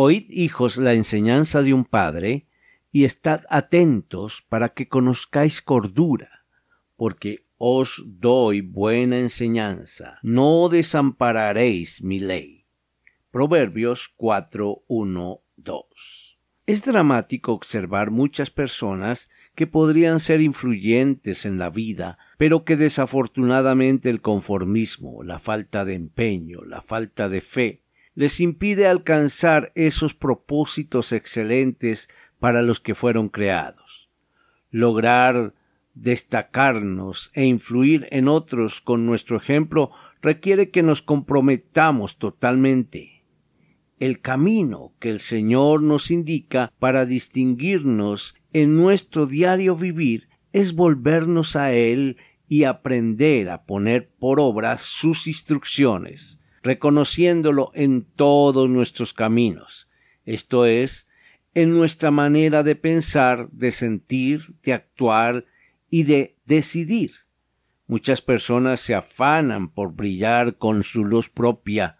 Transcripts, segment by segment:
Oíd, hijos, la enseñanza de un padre, y estad atentos para que conozcáis cordura, porque os doy buena enseñanza, no desampararéis mi ley. Proverbios 4, 1, 2. Es dramático observar muchas personas que podrían ser influyentes en la vida, pero que desafortunadamente el conformismo, la falta de empeño, la falta de fe, les impide alcanzar esos propósitos excelentes para los que fueron creados. Lograr destacarnos e influir en otros con nuestro ejemplo requiere que nos comprometamos totalmente. El camino que el Señor nos indica para distinguirnos en nuestro diario vivir es volvernos a Él y aprender a poner por obra sus instrucciones reconociéndolo en todos nuestros caminos, esto es, en nuestra manera de pensar, de sentir, de actuar y de decidir. Muchas personas se afanan por brillar con su luz propia,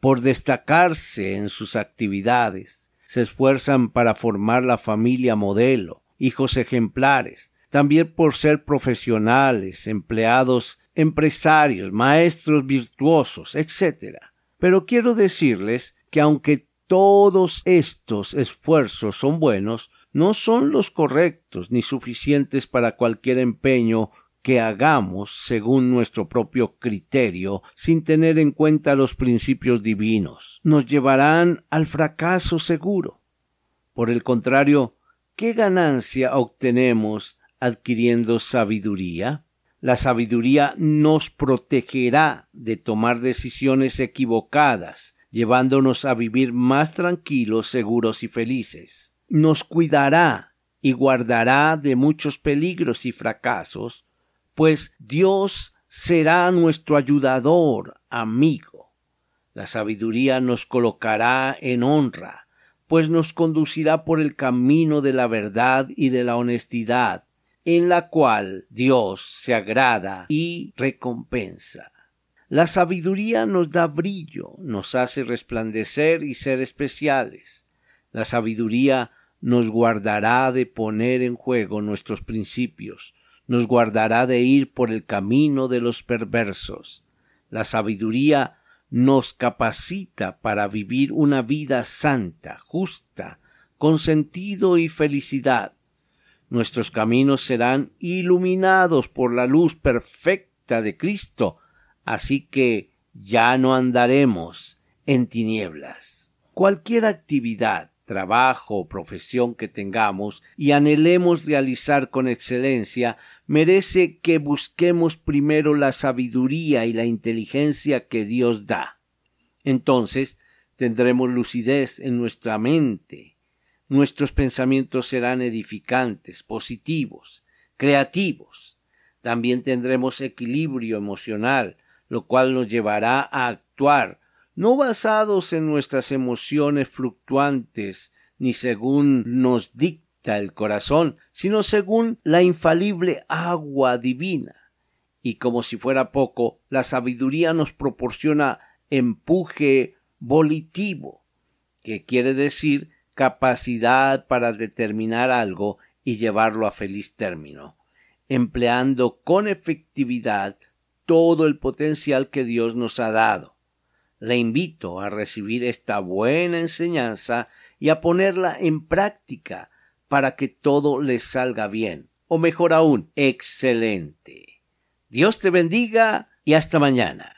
por destacarse en sus actividades, se esfuerzan para formar la familia modelo, hijos ejemplares, también por ser profesionales, empleados empresarios, maestros virtuosos, etc. Pero quiero decirles que aunque todos estos esfuerzos son buenos, no son los correctos ni suficientes para cualquier empeño que hagamos según nuestro propio criterio sin tener en cuenta los principios divinos. Nos llevarán al fracaso seguro. Por el contrario, ¿qué ganancia obtenemos adquiriendo sabiduría? La sabiduría nos protegerá de tomar decisiones equivocadas, llevándonos a vivir más tranquilos, seguros y felices. Nos cuidará y guardará de muchos peligros y fracasos, pues Dios será nuestro ayudador, amigo. La sabiduría nos colocará en honra, pues nos conducirá por el camino de la verdad y de la honestidad, en la cual Dios se agrada y recompensa. La sabiduría nos da brillo, nos hace resplandecer y ser especiales. La sabiduría nos guardará de poner en juego nuestros principios, nos guardará de ir por el camino de los perversos. La sabiduría nos capacita para vivir una vida santa, justa, con sentido y felicidad, nuestros caminos serán iluminados por la luz perfecta de Cristo, así que ya no andaremos en tinieblas. Cualquier actividad, trabajo o profesión que tengamos y anhelemos realizar con excelencia, merece que busquemos primero la sabiduría y la inteligencia que Dios da. Entonces tendremos lucidez en nuestra mente, nuestros pensamientos serán edificantes, positivos, creativos. También tendremos equilibrio emocional, lo cual nos llevará a actuar no basados en nuestras emociones fluctuantes, ni según nos dicta el corazón, sino según la infalible agua divina. Y como si fuera poco, la sabiduría nos proporciona empuje volitivo, que quiere decir capacidad para determinar algo y llevarlo a feliz término, empleando con efectividad todo el potencial que Dios nos ha dado. Le invito a recibir esta buena enseñanza y a ponerla en práctica para que todo le salga bien, o mejor aún, excelente. Dios te bendiga y hasta mañana.